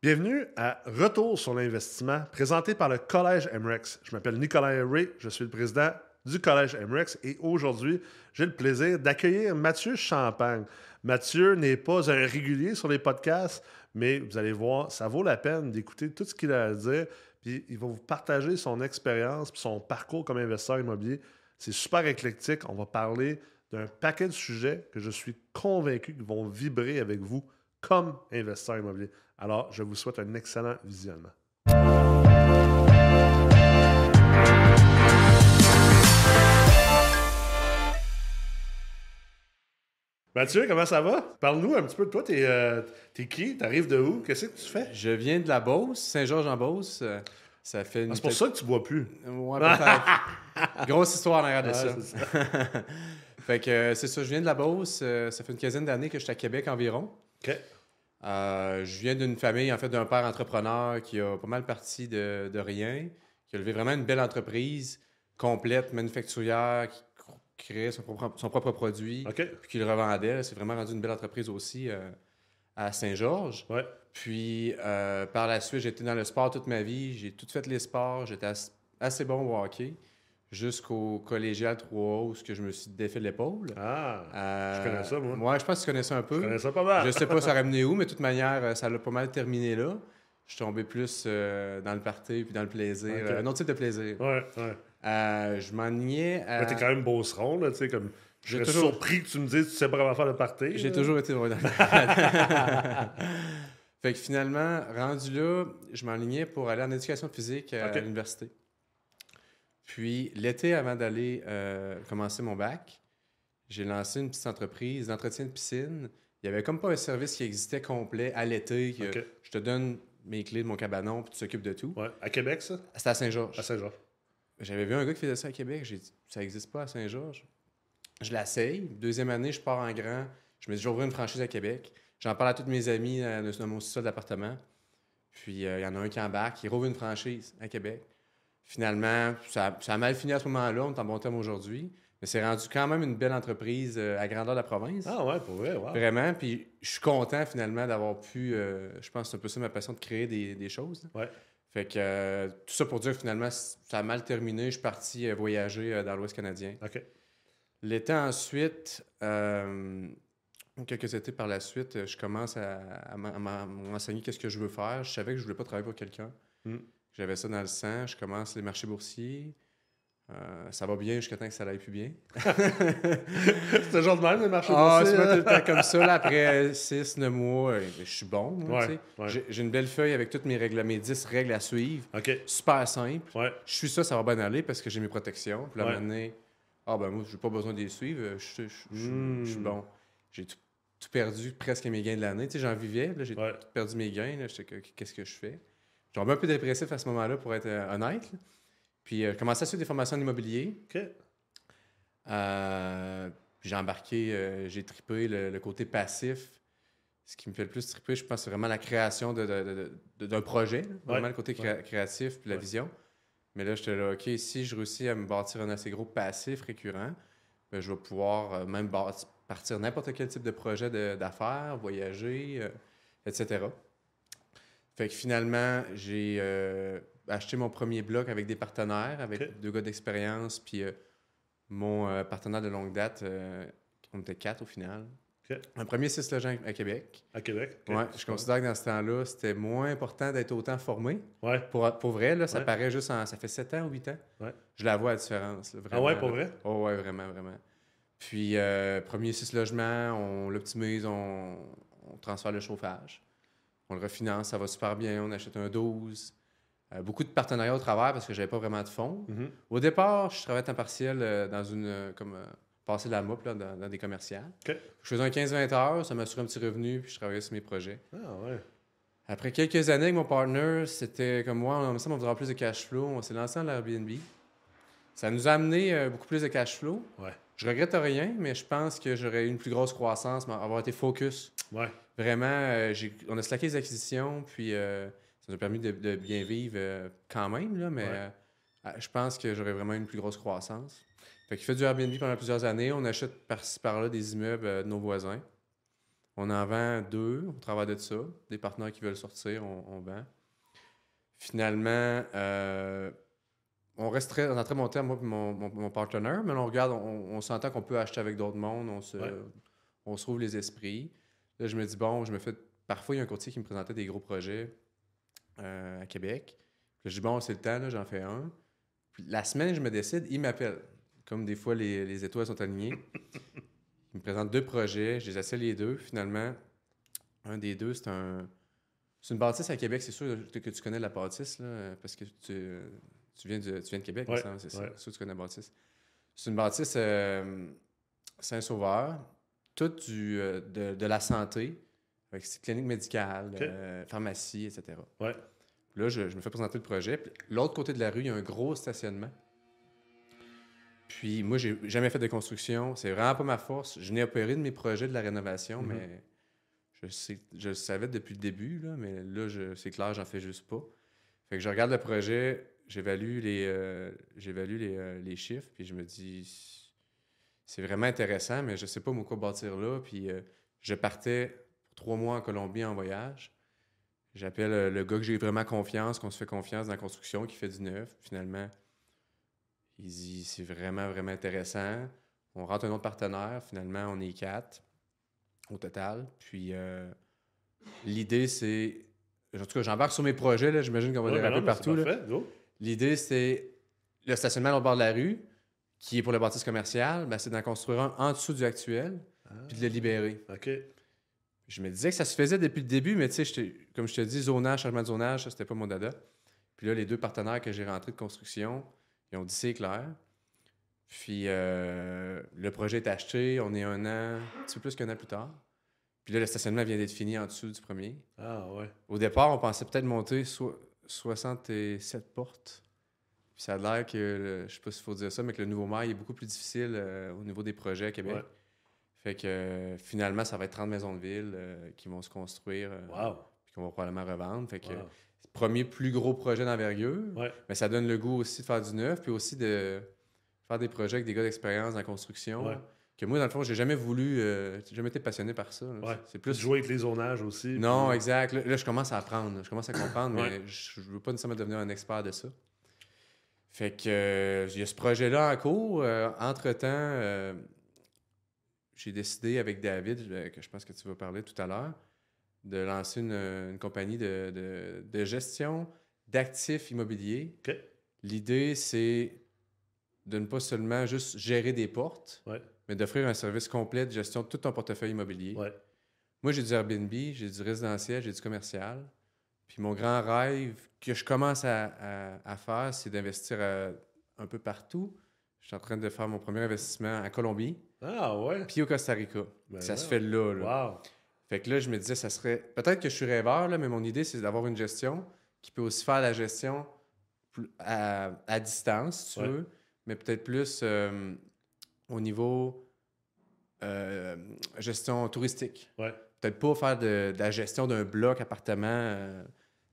Bienvenue à Retour sur l'investissement, présenté par le Collège MREX. Je m'appelle Nicolas Ray, je suis le président du Collège MREX et aujourd'hui, j'ai le plaisir d'accueillir Mathieu Champagne. Mathieu n'est pas un régulier sur les podcasts, mais vous allez voir, ça vaut la peine d'écouter tout ce qu'il a à dire. Puis il va vous partager son expérience, son parcours comme investisseur immobilier. C'est super éclectique. On va parler d'un paquet de sujets que je suis convaincu qu'ils vont vibrer avec vous comme investisseur immobilier. Alors, je vous souhaite un excellent visionnement. Mathieu, comment ça va? Parle-nous un petit peu de toi. T'es euh, es qui? T'arrives de où? Qu'est-ce que tu fais? Je viens de la Beauce, Saint-Georges-en-Beauce. Euh, Ça fait une Ah, c'est pour ça que tu bois plus. Ouais, peut-être. Grosse histoire en de ça. c'est fait que euh, c'est ça, je viens de la Beauce. euh, ça fait une quinzaine d'années que je suis à Québec environ. OK. Euh, je viens d'une famille, en fait, d'un père entrepreneur qui a pas mal parti de, de rien, qui a levé vraiment une belle entreprise complète, manufacturière, qui cr- créait son propre, son propre produit, OK. puis qui le revendait. C'est vraiment rendu une belle entreprise aussi euh, à Saint-Georges. Ouais. Puis euh, par la suite, j'ai été dans le sport toute ma vie. J'ai tout fait les sports. J'étais as- assez bon au hockey jusqu'au collégial 3 où je me suis défait l'épaule. Ah, Euh, je connais ça, moi. Ouais, je pense que tu connais ça un peu. je connais ça pas mal. Je sais pas ça a ramené où, mais de toute manière, euh, ça l'a pas mal terminé là. Je suis tombé plus euh, dans le party puis dans le plaisir. Euh, un autre type de plaisir. Ouais, ouais. Je m'ennuyais à... Ouais, T'es quand même beauceron, là, tu sais, comme... Je serais toujours- surpris que tu me dises que tu sais pas comment faire le party. J'ai toujours été dans Fait que finalement, rendu là, je m'enlignais pour aller en éducation physique à l'université. Puis l'été, avant d'aller euh, commencer mon bac, j'ai lancé une petite entreprise d'entretien de piscine. Il y avait comme pas un service qui existait complet à l'été. Je te donne mes clés de mon cabanon puis tu t'occupes de tout. Ouais. À Québec, ça? C'était à Saint-Georges. À Saint-Georges. J'avais vu un gars qui faisait ça à Québec. J'ai dit, ça n'existe pas à Saint-Georges. Je l'essaye. Deuxième année, je pars en grand. Je me dis, j'ouvre une franchise à Québec. J'en parle à tous mes amis euh, dans mon sous-sol d'appartement. Puis euh, il y en a un qui embarque, il rouvre une franchise à Québec. Finalement, ça, ça a mal fini à ce moment-là. On est en bon terme aujourd'hui. Mais c'est rendu quand même une belle entreprise euh, à grandeur de la province. Ah ouais, pour vrai, wow. Vraiment. Puis je suis content finalement d'avoir pu. euh, je pense que c'est un peu ça ma passion de créer des, des choses. là. Ouais. Fait que euh, tout ça pour dire que finalement, ça a mal terminé. Je suis parti euh, voyager dans l'Ouest canadien. OK. L'été ensuite, quelques étés par la suite, je commence à, à m'en- à m'en- m'enseigner qu'est-ce que je veux faire. Je savais que je voulais pas travailler pour quelqu'un. Mm. J'avais ça dans le sang. Je commence les marchés boursiers. Euh, ça va bien jusqu'à temps que ça n'aille plus bien. C'est toujours de même, le marché Ah, boursier, c'est pas hein? tout le temps comme ça. Là, après 6, 9 mois, euh, je suis bon. Ouais, ouais. J'ai- une belle feuille avec toutes mes règles, mes 10 règles à suivre. Super simple. Ouais. Je suis ça, ça va bien aller parce que j'ai mes protections. Puis là, donné, ah ben moi, j'ai pas besoin de les suivre. Je, je- je- je- Mm. je suis bon. J'ai tout, tout perdu, presque mes gains de l'année. Tu sais, j'en vivais. j'ai perdu mes gains. Qu'est-ce que je fais? Un peu dépressif à ce moment-là, pour être euh, honnête. là. Puis, euh, je commençais à suivre des formations en immobilier. Euh, j'ai embarqué, euh, j'ai trippé le, le côté passif. Ce qui me fait le plus tripper, je pense, c'est vraiment la création d'un projet. là. Vraiment Ouais. le côté créa- créatif puis la Ouais. vision. Mais là, j'étais là, OK, si je réussis à me bâtir un assez gros passif récurrent, ben, je vais pouvoir même partir n'importe quel type de projet d'affaires, voyager, etc. Fait que finalement, j'ai euh, acheté mon premier bloc avec des partenaires, avec deux gars d'expérience, puis euh, mon euh, partenaire de longue date, on était quatre au final. Un premier six logements à Québec. À Québec? Ouais, je considère que dans ce temps-là, c'était moins important d'être autant formé. Ouais. Pour, pour vrai, là, ça Ouais. paraît juste en. Ça fait 7 ans ou 8 ans. Ouais. Je la vois la différence. là, Ah vraiment, ouais, pour là. vrai? Oh, ouais, vraiment, vraiment. Puis, premier six logements, on l'optimise, on, on transfère le chauffage. On le refinance, ça va super bien. On achète un 12. Euh, beaucoup de partenariats au travers parce que j'avais pas vraiment de fonds. Mhm. Au départ, je travaillais à temps partiel euh, dans une. euh, comme passer la mop là, dans, dans des commerciales. Je faisais un 15-20 heures, ça m'assurait un petit revenu, puis je travaillais sur mes projets. Ah ouais. Après quelques années avec mon partner, c'était comme moi, on ça, on voudrait plus de cash flow. On s'est lancé dans l'Airbnb. Ça nous a amené euh, beaucoup plus de cash flow. Ouais. Je regrette rien, mais je pense que j'aurais eu une plus grosse croissance, mais avoir été focus. Ouais. Vraiment, euh, on a slacké les acquisitions, puis euh, ça nous a permis de, de bien vivre euh, quand même, là, mais Ouais. je pense que j'aurais vraiment une plus grosse croissance. Fait qu'il fait du Airbnb pendant plusieurs années. On achète par-ci par-là des immeubles de nos voisins. On en vend deux, on travaille de ça. Des partenaires qui veulent sortir, on, on vend. Finalement, on reste très, en très bon terme, moi et mon, mon, mon partenaire, mais on regarde, on, on s'entend qu'on peut acheter avec d'autres mondes, on se, Ouais. on se rouvre les esprits. Là, je me dis, bon, je me fais. Parfois, il y a un courtier qui me présentait des gros projets euh, à Québec. Puis je dis, bon, c'est le temps, là, j'en fais un. Puis la semaine, je me décide, il m'appelle. Comme des fois, les, les étoiles sont alignées. il me présente deux projets, je les essaie les deux. Finalement, un des deux, c'est un. C'est une bâtisse à Québec, c'est sûr que tu connais la bâtisse, là, parce que tu, tu, viens, de, tu viens de Québec, Ouais, ouais. C'est sûr que tu connais la bâtisse. C'est une bâtisse euh, Saint-Sauveur, toute du, euh, de, de la santé, avec ses cliniques médicales, Ok. euh, pharmacie, etc. Ouais. Puis Là, je, je me fais présenter le projet. Puis L'autre côté de la rue, il y a un gros stationnement. Puis moi, j'ai jamais fait de construction. C'est vraiment pas ma force. Je n'ai opéré de mes projets de la rénovation, Mhm. mais je, sais, je le savais depuis le début, là, mais là, je- c'est clair, j'en fais juste pas. Fait que je regarde le projet, j'évalue les, euh, j'évalue les, euh, les chiffres, puis je me dis, c'est vraiment intéressant, mais je sais pas moi quoi bâtir là. Puis euh, je partais pour trois mois en Colombie en voyage. J'appelle euh, le gars que j'ai vraiment confiance, qu'on se fait confiance dans la construction, qui fait du neuf. Finalement, il dit c'est vraiment, vraiment intéressant. On rentre un autre partenaire. Finalement, on est quatre au total. Puis euh, l'idée, c'est. En tout cas, j'embarque sur mes projets. là. J'imagine qu'on va Ouais, déraper ben partout. L'idée, c'est le stationnement au bord de la rue, qui est pour le bâtisse commercial, ben, c'est d'en construire un en dessous du actuel, Ah, puis de le libérer. OK. Je me disais que ça se faisait depuis le début, mais tu sais, comme je te dis, zonage, changement de zonage, ça, c'était pas mon dada. Puis là, les deux partenaires que j'ai rentrés de construction, ils ont dit c'est clair. Puis euh, le projet est acheté, on est un an, un petit peu plus qu'un an plus tard. Puis là, le stationnement vient d'être fini en dessous du premier. Ah, ouais. Au départ, on pensait peut-être monter so- 67 portes. Puis ça a l'air que, le- je sais pas s'il faut dire ça, mais que le nouveau maire il est beaucoup plus difficile euh, au niveau des projets à Québec. Ouais. Fait que euh, finalement, ça va être 30 maisons de ville euh, qui vont se construire, Wow. puis qu'on va probablement revendre. Fait que Wow. premier plus gros projet d'envergure, Ouais. mais ça donne le goût aussi de faire du neuf, puis aussi de faire des projets avec des gars d'expérience en construction. Ouais. Que moi, dans le fond, j'ai jamais voulu, j'ai jamais été passionné par ça. C'est Plus jouer avec les zonages aussi. non, puis- exact. Là, là, je commence à apprendre. Je commence à comprendre, mais je ne veux pas nécessairement devenir un expert de ça. Fait que euh, il y a ce projet-là en cours. Euh, entre-temps, euh, j'ai décidé avec David, que je pense que tu vas parler tout à l'heure, de lancer une, une compagnie de, de- de gestion d'actifs immobiliers. L'idée, c'est de ne pas seulement juste gérer des portes, Ouais. mais d'offrir un service complet de gestion de tout ton portefeuille immobilier. Ouais. Moi, j'ai du Airbnb, j'ai du résidentiel, j'ai du commercial. Puis mon grand rêve que je commence à, à- à faire, c'est d'investir euh, un peu partout. Je suis en train de faire mon premier investissement en Colombie, Ah, ouais. puis au Costa Rica. Ben ça se fait là. là. Wow. Fait que là, je me disais, ça serait. Peut-être que je suis rêveur, là, mais mon idée, c'est d'avoir une gestion qui peut aussi faire la gestion à, à distance, si tu Ouais. veux, mais peut-être plus euh, au niveau euh, gestion touristique. Ouais. Peut-être pas faire de, de la gestion d'un bloc appartement euh,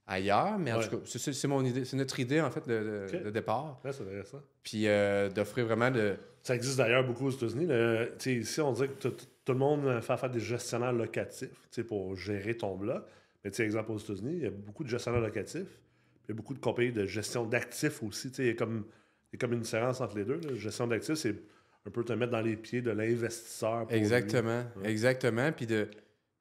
ailleurs, mais en Ouais. tout cas, c'est- mon idée, c'est notre idée en fait de, de- Ok. de départ. Ouais, c'est intéressant. Puis euh, d'offrir vraiment de. Ça existe d'ailleurs beaucoup aux États-Unis. Ici, on dit que tout, le monde fait affaire des gestionnaires locatifs pour gérer ton bloc. Mais tu sais, exemple aux États-Unis, il y a beaucoup de gestionnaires locatifs. puis Il y a beaucoup de compagnies de gestion d'actifs aussi. Il y, a comme, il y a comme une différence entre les deux. là. Gestion d'actifs, c'est un peu te mettre dans les pieds de l'investisseur. lui. Exactement, exactement. Puis de-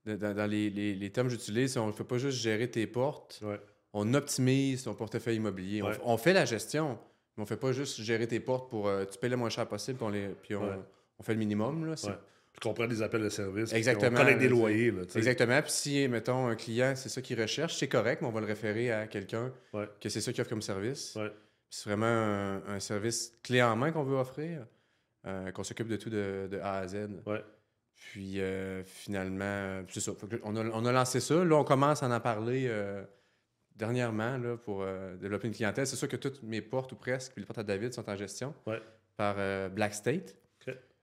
dans, dans les, les- les termes que j'utilise, on ne fait pas juste gérer tes portes, Ouais. on optimise ton portefeuille immobilier. On Ouais. f- On, fait la gestion, mais on ne fait pas juste gérer tes portes pour euh, tu payes le moins cher possible, puis on, les, puis on, Ouais. on fait le minimum. Là, qu'on prend des appels de service. Exactement, On collecte des loyers. Là. Exactement. Puis si, mettons, un client, c'est ça qu'il recherche, c'est correct, mais on va le référer à quelqu'un Ouais. que c'est ça qu'il offre comme service. Ouais. C'est vraiment un, un service clé en main qu'on veut offrir, euh, qu'on s'occupe de tout de, de A à Z. Ouais. Puis euh, finalement, c'est ça. On, a, on a lancé ça. Là, on commence à en parler euh, dernièrement là, pour euh, développer une clientèle. C'est sûr que toutes mes portes, ou presque, puis les portes à David sont en gestion Ouais. par Black State.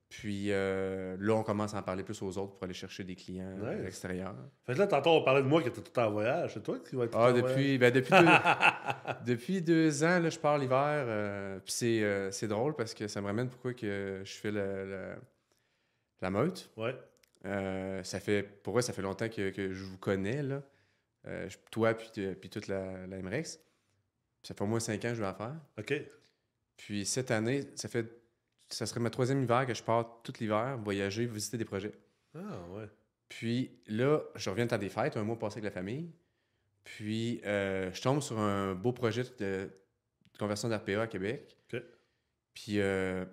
Puis là, on commence à en parler plus aux autres pour aller chercher des clients à Nice. l'extérieur. Fait que là, tantôt, on parlait de moi qui était tout le en voyage. C'est toi qui vas être le Ah, en depuis, ben, depuis, deux, depuis deux ans, là, je pars l'hiver. puis c'est, drôle parce que ça me ramène pourquoi que je fais la, la meute. Ouais. Euh, ça fait, pour vrai, ça fait longtemps que, que je vous connais, là. Euh, toi, puis, puis toute la, la MREX. Ça fait au moins cinq ans que je vais en faire. OK. Puis cette année, ça fait. Ça serait ma troisième hiver que je pars tout l'hiver, voyager, visiter des projets. Ah, ouais. Puis là, je reviens de temps des fêtes, un mois passé avec la famille. Puis euh, je tombe sur un beau projet de, de conversion d'RPA à Québec. OK. Puis euh,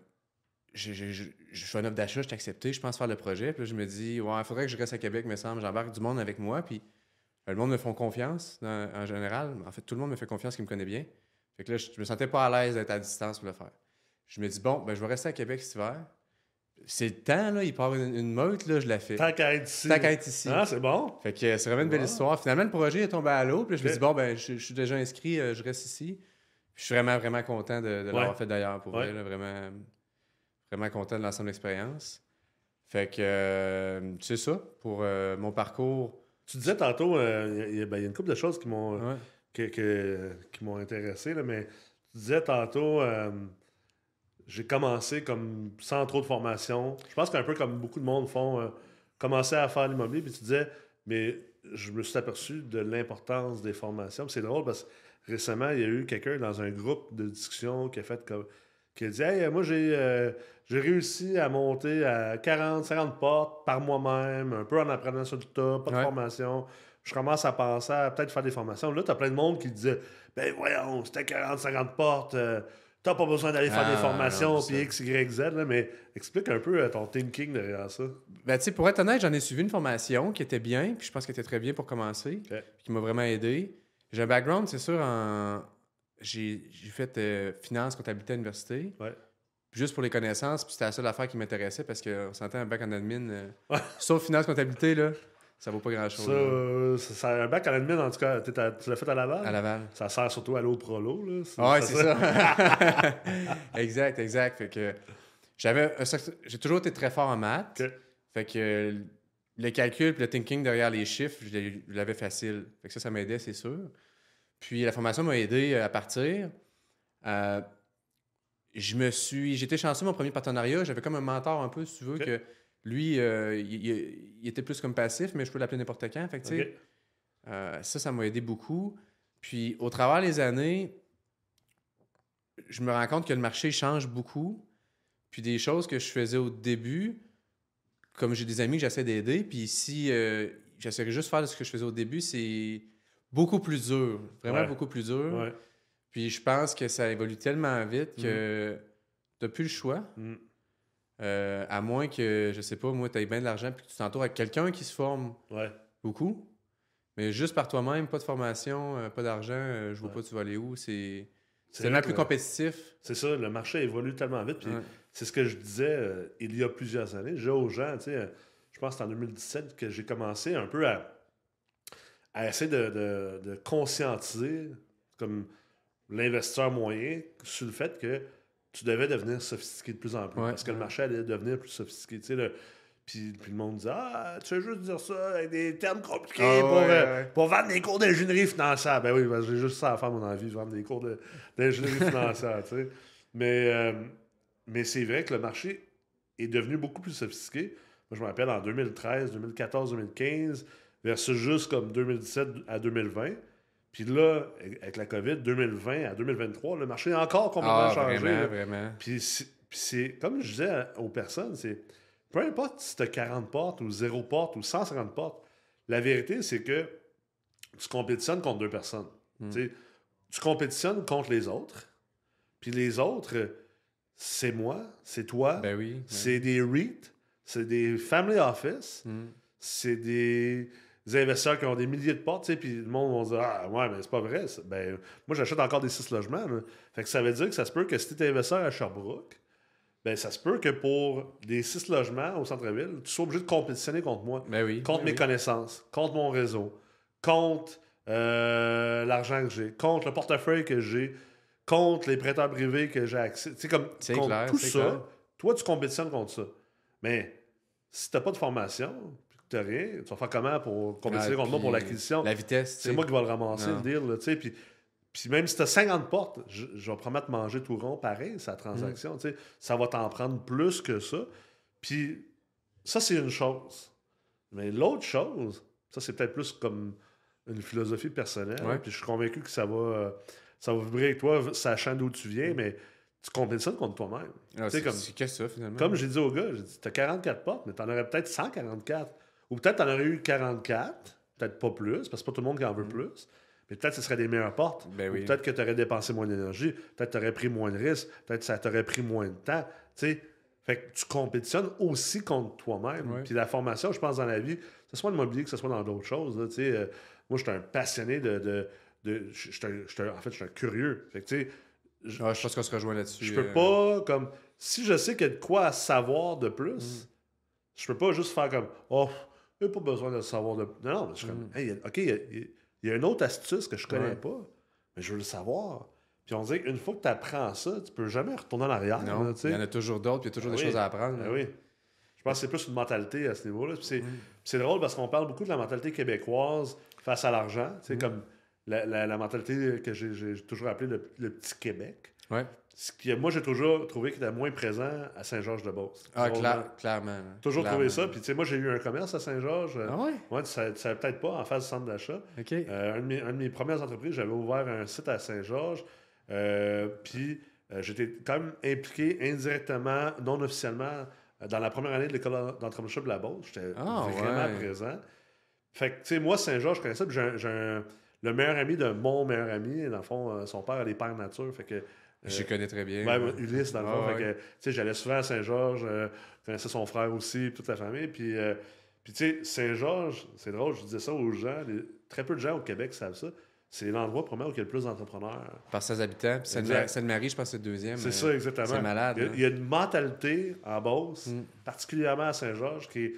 je, je, je, je fais une offre d'achat, je t'ai accepté, je pense faire le projet. Puis là, je me dis, ouais, il faudrait que je reste à Québec, me semble. J'embarque du monde avec moi. Puis euh, le monde me font confiance dans- en général. En fait, tout le monde me fait confiance qui me connaît bien. Fait que là, je, me sentais pas à l'aise d'être à distance pour le faire. Je me dis, bon, ben, je vais rester à Québec cet hiver. C'est le temps, là, il part une, une meute, là, je la fais. Tant qu'à être ici. Tant qu'à être ici. Ah, c'est bon. Fait que euh, c'est vraiment une belle Wow. histoire. Finalement, le projet est tombé à l'eau. Puis là, je me dis, bon, ben, je, je suis déjà inscrit, euh, je reste ici. Puis je suis vraiment, vraiment content de, de l'avoir Ouais. fait d'ailleurs, pour Ouais. vrai. là, vraiment, vraiment content de l'ensemble de l'expérience. Fait que euh, c'est ça pour euh, mon parcours. Tu disais tantôt, euh, il y, a ben, y a une couple de choses qui m'ont Ouais. que- que- qui m'ont intéressé, là, mais tu disais tantôt, euh, j'ai commencé comme sans trop de formation. Je pense qu'un peu comme beaucoup de monde font, euh, commencer à faire l'immobilier, puis tu disais, mais je me suis aperçu de l'importance des formations. C'est drôle parce que récemment, il y a eu quelqu'un dans un groupe de discussion qui a fait comme qui a dit Hey, moi j'ai euh, j'ai réussi à monter à 40, 50 portes par moi-même, un peu en apprenant sur le tas, pas de Ouais. formation. Je commence à penser à peut-être faire des formations. Là, tu as plein de monde qui disait Ben voyons, c'était 40, 50 portes, euh, t'as pas besoin d'aller faire Ah, des formations, non, puis. X, Y, Z, là, mais explique un peu euh, ton thinking derrière ça. Ben, tu sais, pour être honnête, j'en ai suivi une formation qui était bien, puis je pense qu'elle était très bien pour commencer, Ok. puis qui m'a vraiment aidé. J'ai un background, c'est sûr, en. J'ai fait euh, finance, comptabilité à l'université. Ouais. Juste pour les connaissances, puis c'était la seule affaire qui m'intéressait parce qu'on s'entend un bac en admin. euh, Ouais. Sauf finance, comptabilité, là, ça vaut pas grand-chose. Ça, euh, ça, un bac à l'admin, en tout cas, tu l'as fait à Laval? à Laval. Ça sert surtout à l'eau prolo. Là. Ah ouais, c'est ça. exact, exact. Fait que j'avais j'ai toujours été très fort en maths. Fait que le calcul puis le thinking derrière les chiffres, je l'avais facile. Fait que ça, ça m'aidait, c'est sûr. Puis la formation m'a aidé euh, à partir. Euh, je me suis. J'étais chanceux, mon premier partenariat. J'avais comme un mentor un peu, si tu veux, que lui, euh, il, il- il était plus comme passif, mais je peux l'appeler n'importe quand. Fait que, euh, ça, ça m'a aidé beaucoup. Puis, au travers des années, je me rends compte que le marché change beaucoup. Puis, des choses que je faisais au début, comme j'ai des amis que j'essaie d'aider, puis si j'essaierais juste de faire ce que je faisais au début, c'est beaucoup plus dur. Vraiment Ouais. beaucoup plus dur. Ouais. Puis, je pense que ça évolue tellement vite que tu n'as plus le choix. Mm. Euh, à moins que, je sais pas, moi, tu aies bien de l'argent puis que tu t'entoures avec quelqu'un qui se forme Ouais. beaucoup. Mais juste par toi-même, pas de formation, euh, pas d'argent, euh, je vois pas tu vas aller où. C'est tellement plus compétitif. C'est ça, le marché évolue tellement vite. Puis c'est ce que je disais euh, il y a plusieurs années. J'ai aux gens, tu sais, je pense que c'est en 2017 que j'ai commencé un peu à, à essayer de, de- de conscientiser comme l'investisseur moyen sur le fait que tu devais devenir sophistiqué de plus en plus. Ouais. parce que le marché allait devenir plus sophistiqué. Tu sais, le- puis, puis le monde disait Ah, tu veux juste dire ça avec des termes compliqués Ah, pour, ouais, euh, pour vendre des cours d'ingénierie financière. Ben oui, ben, j'ai juste ça à faire, mon envie, vendre des cours de- d'ingénierie financière. tu sais. Mais, euh, mais c'est vrai que le marché est devenu beaucoup plus sophistiqué. Moi, je me rappelle en 2013, 2014, 2015, versus juste comme 2017 à 2020. Puis là, avec la COVID, 2020 à 2023, le marché a encore complètement Ah, changé. vraiment, là. vraiment. Puis c'est- comme je disais aux personnes, c'est peu importe si tu as 40 portes ou 0 portes ou 150 portes, la vérité, c'est que tu compétitionnes contre deux personnes. Mm. Tu compétitionnes contre les autres, puis les autres, c'est moi, c'est toi, Ben oui. ouais. c'est des REIT, c'est des family office, Mm. c'est des investisseurs qui ont des milliers de portes, tu puis le monde va dire Ah, ouais, mais c'est pas vrai. Ben, moi, j'achète encore des six logements. là. Fait que ça veut dire que ça se peut que si tu es investisseur à Sherbrooke, ben, ça se peut que pour des six logements au centre-ville, tu sois obligé de compétitionner contre moi, Ben oui. contre ben mes oui. connaissances, contre mon réseau, contre euh, l'argent que j'ai, contre le portefeuille que j'ai, contre les prêteurs privés que j'ai accès. Tu sais, comme contre clair, tout ça, clair. toi, tu compétitionnes contre ça. Mais si t'as pas de formation, t'as rien, tu vas faire comment pour compétitionner Ah, contre moi pour l'acquisition? La vitesse. C'est moi qui vais le ramasser, Non. le deal, là. Puis, puis même si tu as 50 portes, je, je vais promettre manger tout rond, pareil, sa transaction, Mm. Ça va t'en prendre plus que ça. Puis ça, c'est une chose. Mais l'autre chose, ça, c'est peut-être plus comme une philosophie personnelle. Ouais. Puis je suis convaincu que ça va, ça va vibrer avec toi, sachant d'où tu viens, mais tu compétitionnes contre toi-même. Ah, c'est comme- que ça, finalement? Comme j'ai dit au gars, j'ai dit, t'as 44 portes, mais t'en aurais peut-être 144. Ou peut-être t'en aurais eu 44, peut-être pas plus, parce que c'est pas tout le monde qui en veut plus. Mais peut-être que ce serait des meilleures portes. Mm. Ben oui. peut-être que tu aurais dépensé moins d'énergie. Peut-être que tu aurais pris moins de risques. Peut-être que ça t'aurait pris moins de temps. Fait que tu compétitionnes aussi contre toi-même. Puis la formation, je pense, dans la vie, que ce soit dans l'immobilier, que ce soit dans d'autres choses. là, euh, moi, je suis un passionné de. de, un- un- en fait, je suis un curieux. Fait que, tu sais, je, Ah, je pense qu'on se rejoint là-dessus. je peux euh, pas, comme, si je sais qu'il y a de quoi à savoir de Mm. plus, je peux pas juste faire comme, oh, a pas besoin de le savoir de Non, non, mais je suis comme, hey, il y a- OK, il y a, il y une autre astuce que je connais. Ouais. pas, mais je veux le savoir. Puis on dirait qu'une fois que tu apprends ça, tu peux jamais retourner en arrière. Non, là, il y en a toujours d'autres, puis il y a toujours Ah des choses à apprendre. Ben oui. Je pense que c'est plus une mentalité à ce niveau-là. C'est, Mm. c'est drôle parce qu'on parle beaucoup de la mentalité québécoise face à l'argent. Sais, Mm. comme la, la- la mentalité que j'ai, j'ai toujours appelée le, le petit Québec. Ouais. Ce qui, moi, j'ai toujours trouvé qu'il était moins présent à Saint-Georges-de-Beauce. Ah, cla- clairement. Toujours Clairement. trouvé ça. Puis, tu sais, moi, j'ai eu un commerce à Saint-Georges. Ah ouais? Ouais, tu savais, tu savais peut-être pas, en face du centre d'achat. OK. Euh, un, de mes, un de mes premières entreprises, j'avais ouvert un site à Saint-Georges. euh, puis, euh, j'étais quand même impliqué indirectement, non officiellement, dans la première année de l'école d'entrepreneurship de la Beauce. J'étais Ah, vraiment ouais. présent. Fait que, tu sais, moi, Saint-Georges, je connais ça. Puis, j'ai un- le meilleur ami de mon meilleur ami. Dans le fond, son père a des pères nature. Fait que. Je connais très bien. Ouais. Ulysse, dans le Ah, fond. ouais. Sais, j'allais souvent à Saint-Georges, euh, je connaissais son frère aussi, toute la famille. Puis, euh, puis tu sais, Saint-Georges, c'est drôle, je disais ça aux gens, les- très peu de gens au Québec savent ça. C'est l'endroit, probablement, où il y a le plus d'entrepreneurs. Par 16 habitants. Puis. Sainte-Marie, je pense c'est le deuxième. C'est euh, ça, exactement. C'est malade. Il y, a, hein. il y a une mentalité en Beauce, Mm. particulièrement à Saint-Georges, qui est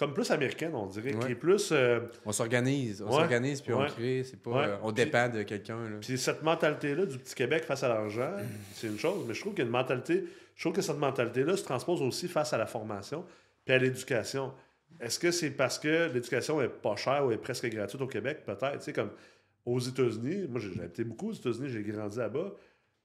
comme plus américaine, on dirait, Ouais. qui est plus. euh, On s'organise. On Ouais. s'organise, puis on Ouais. crée. C'est pas, euh, on dépend de quelqu'un. Puis cette mentalité-là du petit Québec face à l'argent, c'est une chose, mais je trouve qu'il y a une mentalité, je trouve que cette mentalité-là se transpose aussi face à la formation puis à l'éducation. Est-ce que c'est parce que l'éducation est pas chère ou est presque gratuite au Québec? Peut-être. Tu sais, comme aux États-Unis, moi j'ai j'ai habité beaucoup aux États-Unis, j'ai grandi là-bas.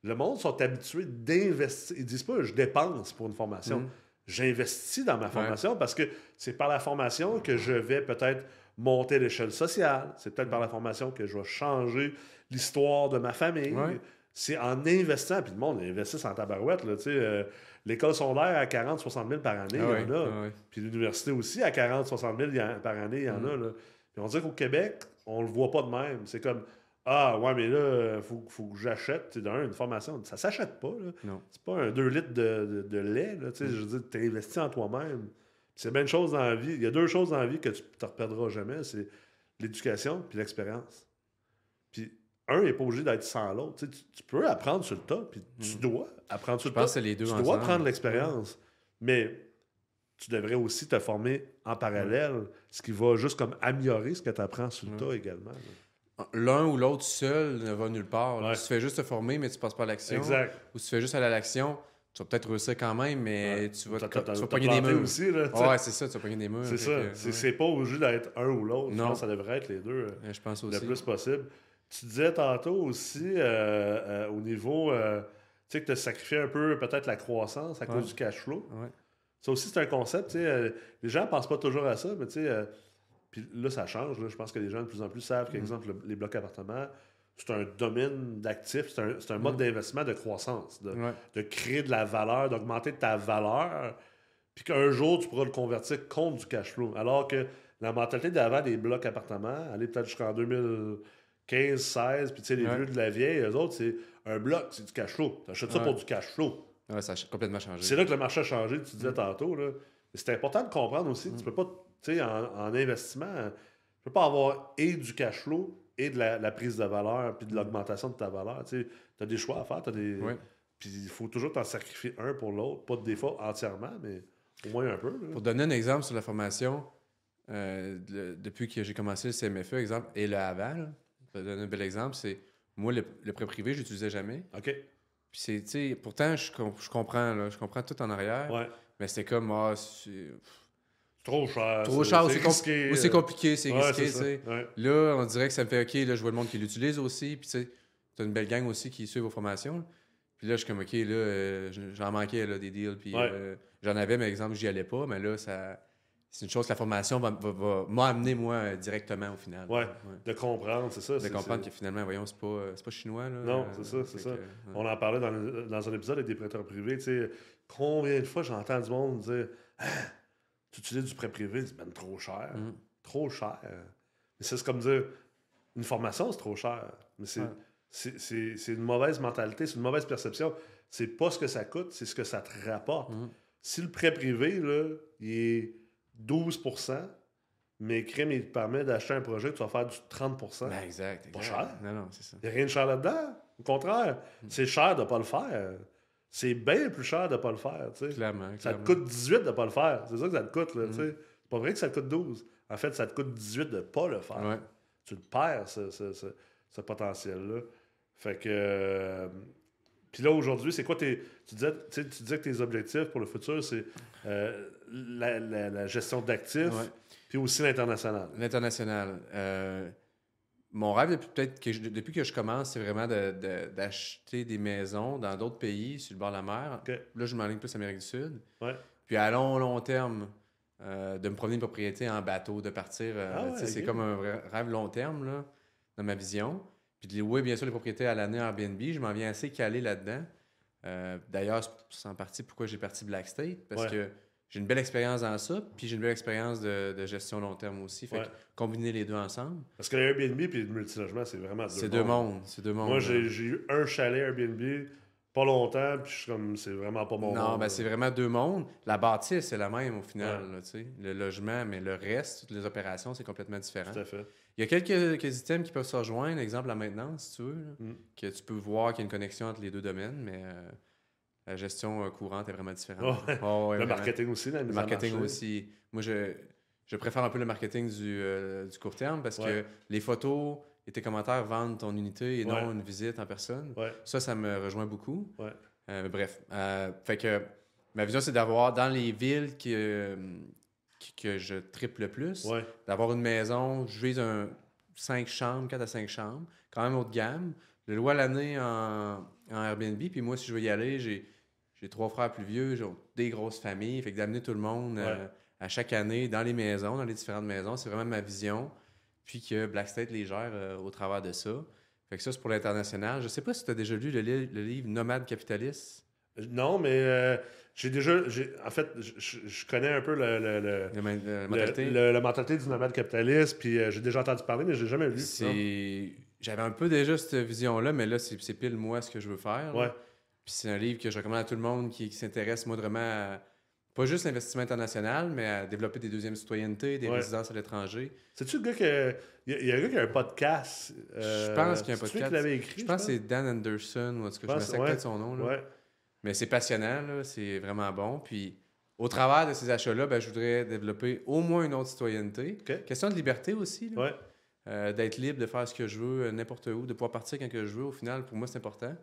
Le monde sont habitués d'investir. Ils disent pas je dépense pour une formation. Mm. J'investis dans ma formation parce que c'est par la formation que je vais peut-être monter l'échelle sociale. C'est peut-être par la formation que je vais changer l'histoire de ma famille. Ouais. C'est en investissant, puis le monde investit en tabarouette. Là, euh, L'école secondaire à 40, 60 000 par année, il y Ah en a. ah. Puis l'université aussi, à 40, 60 000 il y en- par année, il y en Mm. a. Là. Puis on dirait qu'au Québec, on le voit pas de même. C'est comme, ah, ouais, mais là, il faut, faut que j'achète. Tu sais, d'un, une formation, ça s'achète pas. Là. C'est pas un 2 litres de, de- de lait. Là, tu sais, Je veux dire, tu investi en toi-même. C'est bien une chose dans la vie. Il y a deux choses dans la vie que tu ne te reperdras jamais. C'est l'éducation puis l'expérience. Puis un n'est pas obligé d'être sans l'autre. Tu, peux apprendre sur le tas, puis tu dois apprendre sur Mm. Je le pense tas. que c'est les deux Tu ensemble. dois prendre l'expérience. Mais tu devrais aussi te former en parallèle, ce qui va juste comme améliorer ce que tu apprends sur le Mm. tas également. là. L'un ou l'autre seul ne va nulle part. Ouais. Tu fais juste te former, mais tu passes pas à l'action. Exact. Ou tu fais juste aller à l'action, tu vas peut-être réussir quand même, mais Ouais. tu vas, te- tu vas pogner des murs. aussi. Là. Ouais, c'est ça, tu vas pogner des murs. c'est ça. que, C'est ouais. pas obligé d'être un ou l'autre. Je pense que ça devrait être les deux. euh, Je pense le aussi. plus possible. Tu disais tantôt aussi, euh, euh, au niveau, euh, tu sais, que tu as sacrifié un peu peut-être la croissance à cause du cash flow. Ça aussi, c'est un concept. euh, les gens ne pensent pas toujours à ça, mais tu sais, euh, puis là, ça change. là. Je pense que les gens de plus en plus savent Mm. qu'exemple, le- les blocs appartements, c'est un domaine d'actifs, c'est un, mode Mm. d'investissement de croissance, de, Ouais. de créer de la valeur, d'augmenter ta valeur, puis qu'un jour, tu pourras le convertir contre du cash flow. Alors que la mentalité d'avant des blocs appartements, aller peut-être jusqu'en 2015, 16, puis tu sais, les Ouais. vieux de la vieille, eux autres, c'est un bloc, c'est du cash flow. Tu achètes ça pour du cash flow. Ouais, ça a complètement changé. C'est là que le marché a changé, tu Mm. disais tantôt. Là. Mais C'est important de comprendre aussi tu peux pas, tu sais, en, en investissement, tu peux pas avoir et du cash flow et de la, la prise de valeur puis de l'augmentation de ta valeur. Tu as des choix à faire. t'as Des... Puis il faut toujours t'en sacrifier un pour l'autre. Pas des fois entièrement, mais au moins un peu. là. Pour donner un exemple sur la formation, euh, le- depuis que j'ai commencé le CMFE, exemple, et le avant, là, pour donner un bel exemple, c'est moi, le, le prêt privé, je l'utilisais jamais. OK. Puis c'est, pourtant, je, com- je comprends, là, je comprends tout en arrière, Ouais. mais c'était comme, ah, Trop cher. trop cher, ou c'est c'est, com- risqué, ou c'est euh. compliqué, c'est Ouais, risqué, c'est tu ça. sais. Ouais. Là, on dirait que ça me fait OK, là, je vois le monde qui l'utilise aussi. Puis, tu sais, t'as une belle gang aussi qui suit vos formations. Puis là, je suis comme OK, là, euh, j'en manquais là, des deals. Puis Ouais. euh, j'en avais, mais exemple, j'y allais pas. Mais là, ça, c'est une chose que la formation va, va- va- m'a amené, moi, euh, directement au final. Ouais. De comprendre, c'est ça. De comprendre que finalement, voyons, c'est pas, euh, c'est pas chinois. Là, Non, Euh, c'est ça, c'est ça. que. On en parlait dans, dans un épisode avec des prêteurs privés. Tu sais, combien de fois j'entends du monde dire Ah, Tu utilises du prêt privé, c'est ben trop cher. Mm. Trop cher. Mais c'est comme dire Une formation, c'est trop cher. Mais c'est Ouais. c'est- une mauvaise mentalité, c'est une mauvaise perception. C'est pas ce que ça coûte, c'est ce que ça te rapporte. Mm. Si le prêt privé, là, il est 12% mais crème, il te permet d'acheter un projet, tu vas faire du 30 Ben, exact. Pas exact. cher. Non, non, c'est ça. il n'y a rien de cher là-dedans. Au contraire, Mm. c'est cher de ne pas le faire. C'est bien plus cher de ne pas le faire. tu sais. Clairement. Ça te coûte 18 de ne pas le faire. C'est ça que ça te coûte. Là, Mm. tu sais. C'est pas vrai que ça te coûte 12. En fait, ça te coûte 18 de ne pas le faire. Ouais. Tu le perds, ce, ce- ce- ce potentiel-là. Fait que. euh, Puis là, aujourd'hui, c'est quoi tes. Tu disais, tu sais, tu disais que tes objectifs pour le futur, c'est euh, la, la- la gestion d'actifs, puis aussi l'international. L'international. euh, mon rêve, depuis, peut-être que je- depuis que je commence, c'est vraiment de- de- d'acheter des maisons dans d'autres pays, sur le bord de la mer. Là, je m'enligne plus Amérique du Sud. Ouais. Puis à long, long terme, euh, de me promener une propriété en bateau, de partir. euh, Ah ouais, C'est comme un vrai rêve long terme, là, dans ma vision. Puis de louer, bien sûr, les propriétés à l'année Airbnb. Je m'en viens assez calé là-dedans. Euh, D'ailleurs, c'est- c'est en partie pourquoi j'ai parti Black State, parce Ouais. que j'ai une belle expérience dans ça, puis j'ai une belle expérience de, de gestion long terme aussi. Fait Ouais. que combiner les deux ensemble, Parce que l'Airbnb et le multilogement, c'est vraiment deux c'est deux mondes. C'est deux mondes. Moi, j'ai eu un chalet Airbnb pas longtemps, puis je suis comme, c'est vraiment pas mon Non, monde, ben là. c'est vraiment deux mondes. La bâtisse, c'est la même au final, Ouais. là. Le logement, mais le reste, toutes les opérations, c'est complètement différent. Tout à fait. Il y a quelques, quelques items qui peuvent se rejoindre. Exemple, la maintenance, si tu veux, là, Mm. que tu peux voir qu'il y a une connexion entre les deux domaines, mais euh, la gestion euh, courante est vraiment différente. Oh, ouais, le vraiment. marketing aussi, la Le marketing aussi. Moi, je, je préfère un peu le marketing du, euh, du court terme parce Ouais. que les photos et tes commentaires vendent ton unité et non une visite en personne. Ça, ça me rejoint beaucoup. Euh, bref, euh, fait que ma vision, c'est d'avoir dans les villes qui, qui- que je triple le plus, d'avoir une maison, je vise un 5 chambres, 4 à 5 chambres, quand même haut de gamme. Le loyer à l'année en, en Airbnb, puis moi, si je veux y aller, j'ai, j'ai trois frères plus vieux, j'ai des grosses familles, fait que d'amener tout le monde euh, Ouais. à chaque année dans les maisons, dans les différentes maisons, c'est vraiment ma vision. Puis que Black State les gère euh, au travers de ça. Fait que ça, c'est pour l'international. Je sais pas si tu as déjà lu le, li- le livre Nomade capitaliste. Non, mais euh, j'ai déjà. j'ai- En fait, je- connais un peu le, le, le, mentalité. le- la mentalité du nomade capitaliste, puis euh, j'ai déjà entendu parler, mais je l'ai jamais lu. J'avais un peu déjà cette vision-là, mais là, c'est, pile moi ce que je veux faire. là. Puis c'est un livre que je recommande à tout le monde qui, qui s'intéresse, moi, vraiment à pas juste l'investissement international, mais à développer des deuxièmes citoyennetés, des Ouais. résidences à l'étranger. C'est-tu le gars que. Il y, a- il y a un gars qui a un podcast. euh, Je pense qu'il y a un podcast. l'avait écrit. Je pense que c'est Dan Anderson, ou en tout cas, je me ouais. peut-être son nom. Là. Ouais, Mais c'est passionnant, là, c'est vraiment bon. Puis au travers de ces achats-là, ben, je voudrais développer au moins une autre citoyenneté. Question de liberté aussi. là. Euh, d'être libre de faire ce que je veux euh, n'importe où, de pouvoir partir quand que je veux. Au final, pour moi, c'est important.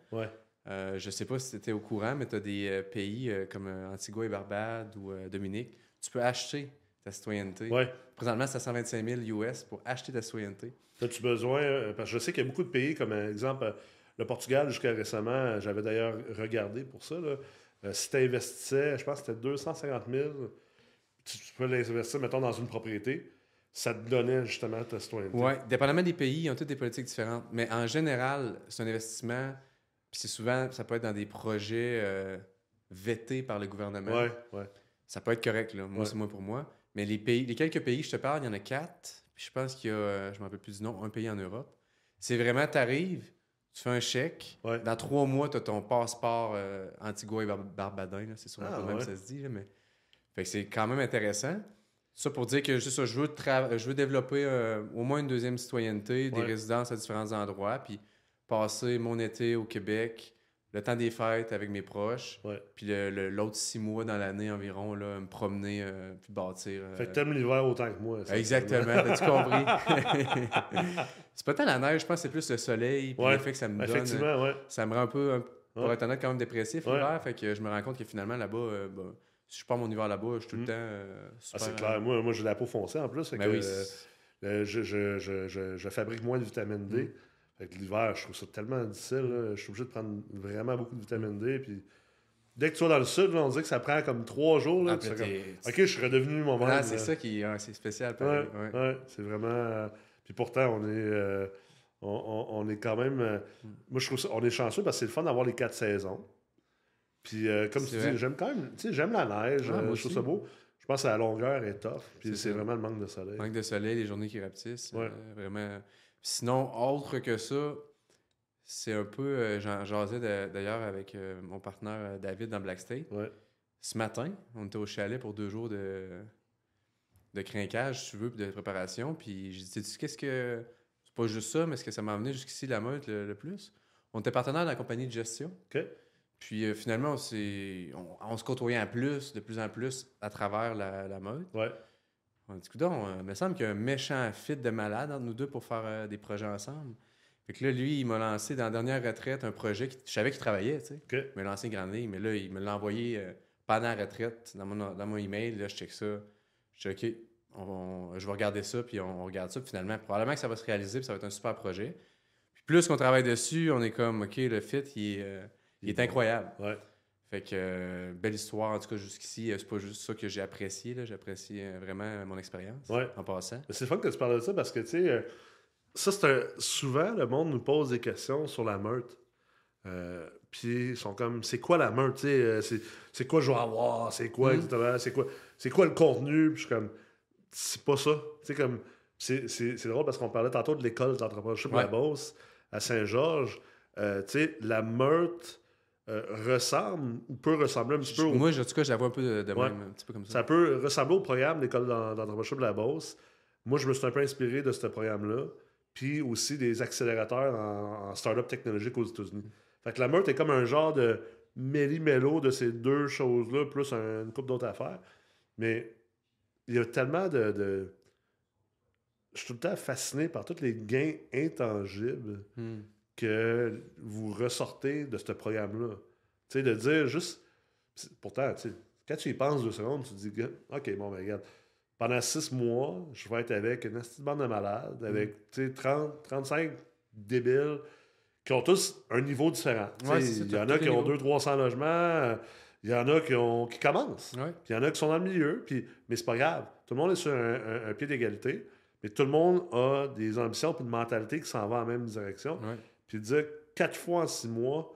Euh, je sais pas si tu étais au courant, mais tu as des euh, pays euh, comme Antigua et Barbade ou Dominique. Tu peux acheter ta citoyenneté. ouais. Présentement, c'est à 125 000 US pour acheter ta citoyenneté. As-tu besoin. Parce que je sais qu'il y a beaucoup de pays, comme exemple le Portugal, jusqu'à récemment, j'avais d'ailleurs regardé pour ça. là. Si tu investissais, je pense que c'était 250 000, tu, tu peux l'investir, mettons, dans une propriété, ça te donnait justement ta citoyenneté. Oui, dépendamment des pays, ils ont toutes des politiques différentes. Mais en général, c'est un investissement, puis c'est souvent, ça peut être dans des projets euh, par le gouvernement. Ouais, ouais. Ça peut être correct, là. Moi, Ouais. c'est moi pour moi. Mais les pays, les quelques pays que je te parle, il y en a quatre. Puis je pense qu'il y a, euh, je ne me rappelle plus du nom, un pays en Europe. C'est vraiment, tu arrives, tu fais un chèque. Ouais. Dans trois mois, tu as ton passeport euh, Antigua et Bar- Barbadin. C'est sûrement Ah, pas même ouais. ça se dit. là, mais... Fait que c'est quand même intéressant. Ça pour dire que juste ça, je veux, je veux développer euh, au moins une deuxième citoyenneté, des résidences à différents endroits, puis passer mon été au Québec, le temps des fêtes avec mes proches, Ouais. puis l'autre six mois dans l'année environ, là, me promener, euh, puis bâtir. euh, Fait que t'aimes l'hiver autant que moi. ça, Exactement, t'as-tu compris? c'est pas tant la neige, je pense que c'est plus le soleil, puis Ouais. le fait que ça me donne. Effectivement, ouais. Ça me rend un peu, un- pour être honnête, quand même dépressif l'hiver, fait que je me rends compte que finalement là-bas, euh, ben, si je pars mon hiver là-bas, je suis tout le Mm. temps euh, Ah, super. c'est clair. Moi, moi j'ai la peau foncée en plus. fait Ben que, oui, je, je, je, je fabrique moins de vitamine D. Mm. Que l'hiver, je trouve ça tellement difficile. là. Je suis obligé de prendre vraiment beaucoup de vitamine D. Puis dès que tu vas dans le sud, là, on dit que ça prend comme trois jours. Là, Ah, comme, ok, je suis redevenu mon même. Ah, c'est ça qui c'est spécial. Ouais, pareil, ouais. ouais, c'est vraiment. euh, puis pourtant, on est, euh, on, on- on est quand même. euh, Mm. moi, je trouve ça. On est chanceux parce que c'est le fun d'avoir les quatre saisons. Puis, euh, comme tu dis, j'aime quand même. Tu sais, j'aime la neige. Ah, je trouve ça beau. Je pense que la longueur est tough. Puis, C'est vraiment le manque de soleil. Manque de soleil, les journées qui rapetissent. Ouais. vraiment. Sinon, autre que ça, c'est un peu. euh, J'en jasais d'ailleurs avec euh, mon partenaire euh, David dans Black State. Ouais. Ce matin, on était au chalet pour deux jours de, de crinquage, si tu veux, puis de préparation. Puis j'ai dit, qu'est-ce que. C'est pas juste ça, mais ce que ça m'a amené jusqu'ici, la meute, le, le plus? On était partenaire de la compagnie de gestion. OK. Puis euh, finalement, on, on, on se côtoyait en plus, de plus en plus, à travers la, la meute. Ouais. On a dit, coudonc, euh, il me semble qu'il y a un méchant fit de malade entre nous deux pour faire euh, des projets ensemble. Fait que là, lui, il m'a lancé dans la dernière retraite un projet, qui, je savais qu'il travaillait, tu sais. Il m'a lancé une grande ligne, mais là, il me l'a envoyé euh, pendant la retraite dans mon, dans mon email. Là, je check ça. Je dis, OK, on- on- je vais regarder ça, puis on, on regarde ça. Puis finalement, probablement que ça va se réaliser, puis ça va être un super projet. Puis plus qu'on travaille dessus, on est comme, OK, le fit, il est, euh, il est incroyable. Ouais. Fait que, euh, belle histoire, en tout cas, jusqu'ici. euh, C'est pas juste ça que j'ai apprécié. là. J'apprécie euh, vraiment mon expérience Ouais. en passant. Mais C'est fun que tu parles de ça parce que, tu sais, ça, c'est un. Souvent, le monde nous pose des questions sur la meute. Euh, puis ils sont comme, c'est quoi la meute, tu sais, c'est, c'est quoi je vais avoir, c'est quoi Mhm. exactement, c'est quoi, c'est quoi le contenu, puis je suis comme, c'est pas ça, tu sais, comme, c'est, c'est, c'est drôle parce qu'on parlait tantôt de l'école d'entrepreneurship de la Ouais. Beauce à Saint-Georges, Euh, tu sais, la meute euh, ressemble, ou peut ressembler un petit peu au Moi, en tout cas, je la vois un peu de, de Ouais. même, un petit peu comme ça. ça peut ressembler au programme d'école d'en- d'entrepreneurship de la Beauce. Moi, je me suis un peu inspiré de ce programme-là. Puis aussi des accélérateurs en, en start-up technologique aux États-Unis. Fait que la meute est comme un genre de méli-mélo de ces deux choses-là, plus un- une couple d'autres affaires. Mais il y a tellement de, de- Je suis tout le temps fasciné par tous les gains intangibles Hmm. Que vous ressortez de ce programme-là. Tu sais, de dire juste. Pourtant, tu sais, quand tu y penses deux secondes, tu te dis, OK, bon, ben, regarde, pendant six mois, je vais être avec une petite bande de malades, avec, tu sais, 30, 35 débiles qui ont tous un niveau différent. Ouais, il y en a qui ont niveaux. 200-300 logements, il y en a qui, ont, qui commencent. Ouais. Puis il y en a qui sont dans le milieu, puis, mais c'est pas grave. Tout le monde est sur un, un- un pied d'égalité, mais tout le monde a des ambitions et une mentalité qui s'en va en même direction. Ouais. Puis dire quatre fois en six mois,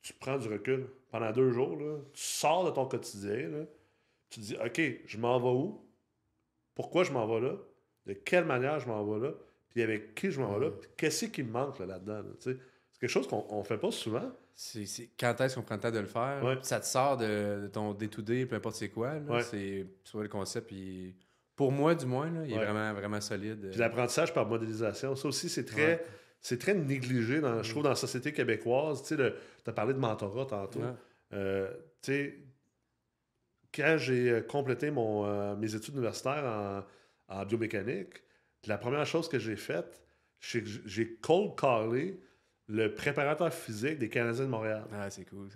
tu prends du recul pendant deux jours, là, tu sors de ton quotidien, là, tu te dis OK, je m'en vais où? Pourquoi je m'en vais là? De quelle manière je m'en vais là? Puis avec qui je m'en vais là? Puis qu'est-ce qui me manque là, là-dedans? là, c'est quelque chose qu'on ne fait pas souvent. C'est, quand est-ce qu'on prend le temps de le faire? Ouais. Ça te sort de, de ton day-to-day, peu importe c'est quoi. Ouais. C'est, le concept, il- pour moi, du moins, là, il Ouais. est vraiment, vraiment solide. Puis l'apprentissage par modélisation, ça aussi, c'est très. C'est très négligé, dans, je trouve, dans la société québécoise. Tu sais, as parlé de mentorat tantôt. Ouais. Euh, tu sais, quand j'ai euh, complété mon, euh, mes études universitaires en, en biomécanique, la première chose que j'ai faite, c'est que j'ai cold callé le préparateur physique des Canadiens de Montréal. Ah, c'est cool.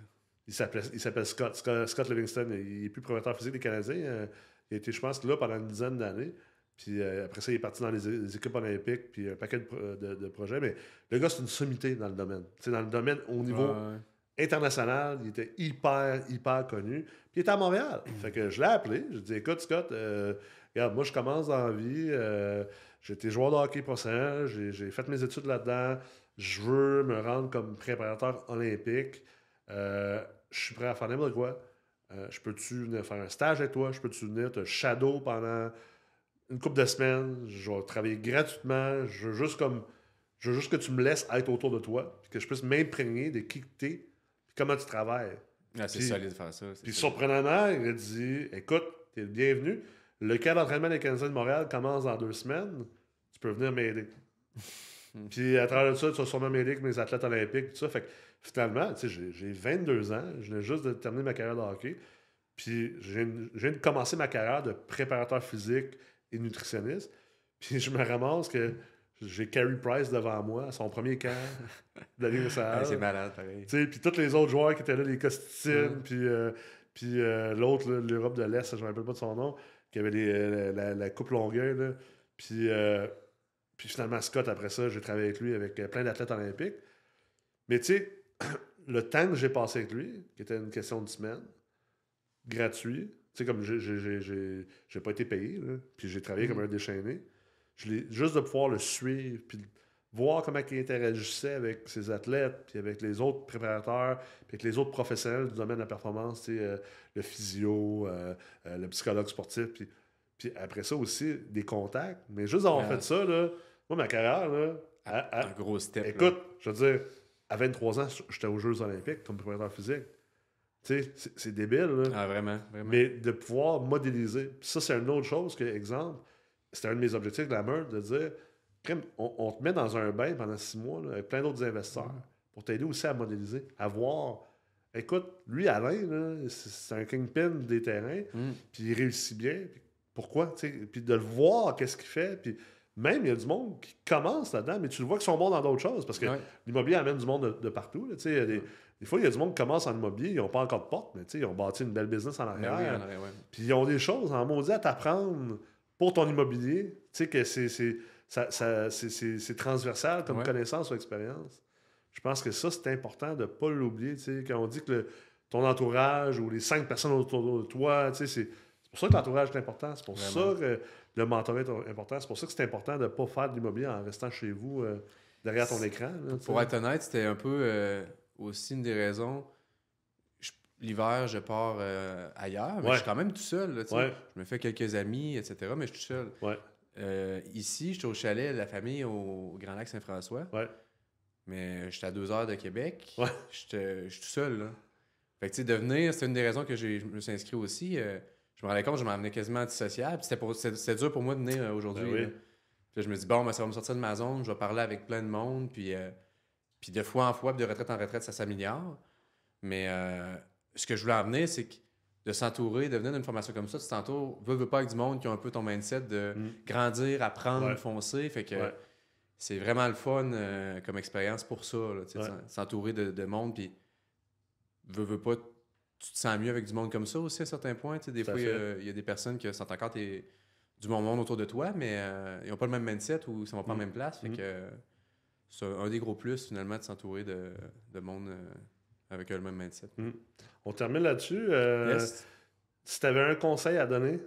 Il s'appelle, il s'appelle Scott, Scott, Scott Livingston. Il est plus préparateur physique des Canadiens. Euh, il a été, je pense, là pendant une dizaine d'années. Puis euh, après ça, il est parti dans les, les équipes olympiques, puis un paquet de, pro- de- de projets. Mais le gars, c'est une sommité dans le domaine. Sais, dans le domaine au niveau Ouais, international, il était hyper, hyper connu. Puis il était à Montréal. Fait que je l'ai appelé. Je lui ai dit Écoute, Scott, euh, regarde, moi, je commence dans la vie. euh, été joueur de hockey professionnel. J'ai, j'ai fait mes études là-dedans. Je veux me rendre comme préparateur olympique. Je suis prêt à faire n'importe quoi. Je peux-tu venir faire un stage avec toi? Je peux-tu venir te shadow pendant une couple de semaines? Je vais travailler gratuitement. Je veux juste comme. Je veux juste que tu me laisses être autour de toi, puis que je puisse m'imprégner de qui que t'es, puis comment tu travailles. Ah, c'est solide de faire ça. Puis surprenamment, il a dit Écoute, t'es le bienvenu. Le cadre d'entraînement des Canadiens de Montréal commence dans deux semaines. Tu peux venir m'aider. Puis à travers ça, tu vas sûrement m'aider avec mes athlètes olympiques, tout ça. Fait que finalement, tu sais, j'ai j'ai 22 ans. Je viens juste de terminer ma carrière de hockey. Puis je viens de commencer ma carrière de préparateur physique et nutritionniste. Puis je me ramasse que j'ai Carey Price devant moi à son premier camp de la nationale. c'est malade, pareil. Puis tous les autres joueurs qui étaient là, les Costitines, Mm. puis, euh, puis euh, l'autre, l'Europe de l'Est, je ne me rappelle pas de son nom, qui avait les, euh, la, la Coupe Longueuil. Là. Puis, euh, puis finalement, Scott, après ça, j'ai travaillé avec lui avec plein d'athlètes olympiques. Mais tu sais, le temps que j'ai passé avec lui, qui était une question de semaine, gratuit, tu sais, comme j'ai- pas été payé, là, puis j'ai travaillé Mhm. comme un déchaîné. Je juste de pouvoir le suivre, puis voir comment il interagissait avec ses athlètes, puis avec les autres préparateurs, puis avec les autres professionnels du domaine de la performance, euh, le physio, euh, euh, le psychologue sportif, puis, puis après ça aussi, des contacts. Mais juste d'avoir Ouais. fait ça, là, moi, ma carrière, là, à- à- Un gros step. là. Écoute, je veux dire, à 23 ans, j'étais aux Jeux Olympiques comme préparateur physique. Tu sais, c'est- débile, là. Ah, vraiment, vraiment. Mais de pouvoir modéliser. Ça, c'est une autre chose que, exemple, c'était un de mes objectifs de la meurtre, de dire, on, on te met dans un bain pendant six mois là, avec plein d'autres investisseurs pour t'aider aussi à modéliser, à voir. Écoute, lui, Alain, c'est un kingpin des terrains, Mm. puis il réussit bien. Pourquoi? Puis de le voir, qu'est-ce qu'il fait. Puis même, il y a du monde qui commence là-dedans, mais tu le vois qu'ils sont bons dans d'autres choses. Parce que Ouais. l'immobilier amène du monde de, de partout. là, des, des fois, il y a du monde qui commence en immobilier, ils n'ont pas encore de porte, mais ils ont bâti une belle business en Ben arrière. oui, en arrière, ouais. Puis ils ont des choses en maudit à t'apprendre pour ton immobilier. Tu sais que c'est, c'est, ça- ça- c'est, c'est- transversal comme connaissance ou expérience. Je pense que ça, c'est important de ne pas l'oublier. Quand on dit que le- ton entourage ou les cinq personnes autour de toi, c'est pour ça que l'entourage est important. C'est pour Vraiment. ça que le mentorat est important. C'est pour ça que c'est important de ne pas faire de l'immobilier en restant chez vous euh, derrière ton écran. là, Pour être honnête, c'était un peu euh, aussi une des raisons. L'hiver, je pars euh, ailleurs, mais Ouais. je suis quand même tout seul. là. Ouais. Je me fais quelques amis, etc., mais je suis tout seul. Ouais. Euh, ici, je suis au chalet de la famille au Grand Lac Saint-François, mais j'étais à deux heures de Québec. Je suis tout seul. Là. Fait que, de venir, c'est une des raisons que je me suis inscrit aussi. Je me rendais compte que je m'en venais quasiment antisocial. Puis C'était dur pour moi de venir euh, aujourd'hui. Ben oui. Puis je me dis, bon, ben, ça va me sortir de ma zone, je vais parler avec plein de monde, puis, euh, puis de fois en fois, puis de retraite en retraite, ça s'améliore. Mais euh, ce que je voulais en venir, c'est que de s'entourer, de venir d'une formation comme ça, tu t'entoures, veux, veux pas avec du monde qui ont un peu ton mindset de Mm. grandir, apprendre, Ouais. foncer. Fait que Ouais. c'est vraiment le fun euh, comme expérience pour ça, Ouais. s'entourer de, de monde, puis veux, veux pas, tu te sens mieux avec du monde comme ça aussi à certains points. tu sais. Des fois, il y a- y, des personnes qui sentent encore tes- du bon monde autour de toi, mais euh, ils n'ont pas le même mindset ou ils ne sont pas en Mm. même place. Fait Mm. que c'est un des gros plus finalement de s'entourer de, de monde euh, avec le même mindset. On termine là-dessus. Euh, Yes. Si tu avais un conseil à donner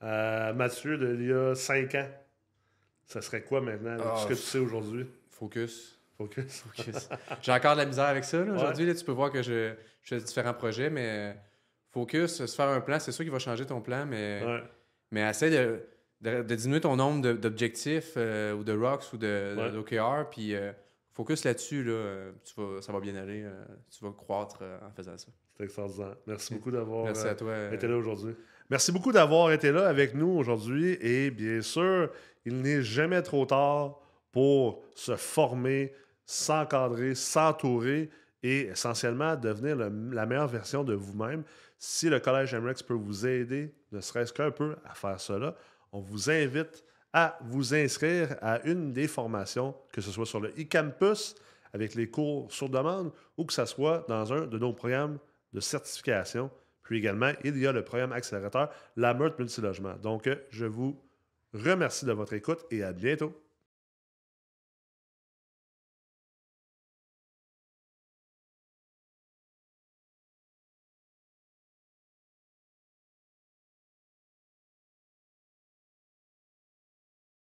à Mathieu d'il y a 5 ans, ça serait quoi maintenant, Ah, ce que tu sais aujourd'hui? Focus. Focus. Focus. J'ai encore de la misère avec ça. là. Aujourd'hui, là, tu peux voir que je, je fais différents projets, mais focus, se faire un plan, c'est sûr qu'il va changer ton plan, mais, Ouais. mais essaie de, de, de diminuer ton nombre de- d'objectifs euh, ou de rocks ou de, Ouais. d'OKR, puis euh, focus là-dessus, là, euh, tu vas, ça va bien aller, euh, tu vas croître euh, en faisant ça. C'est extraordinaire. Merci beaucoup d'avoir Merci euh, à toi. euh, été là aujourd'hui. Merci beaucoup d'avoir été là avec nous aujourd'hui. Et bien sûr, il n'est jamais trop tard pour se former, s'encadrer, s'entourer et essentiellement devenir la meilleure version de vous-même. Si le Collège MREX peut vous aider, ne serait-ce qu'un peu, à faire cela, on vous invite à vous inscrire à une des formations, que ce soit sur le e-campus avec les cours sur demande ou que ce soit dans un de nos programmes de certification. Puis également, il y a le programme accélérateur, la Meurthe Multilogement. Donc, je vous remercie de votre écoute et à bientôt.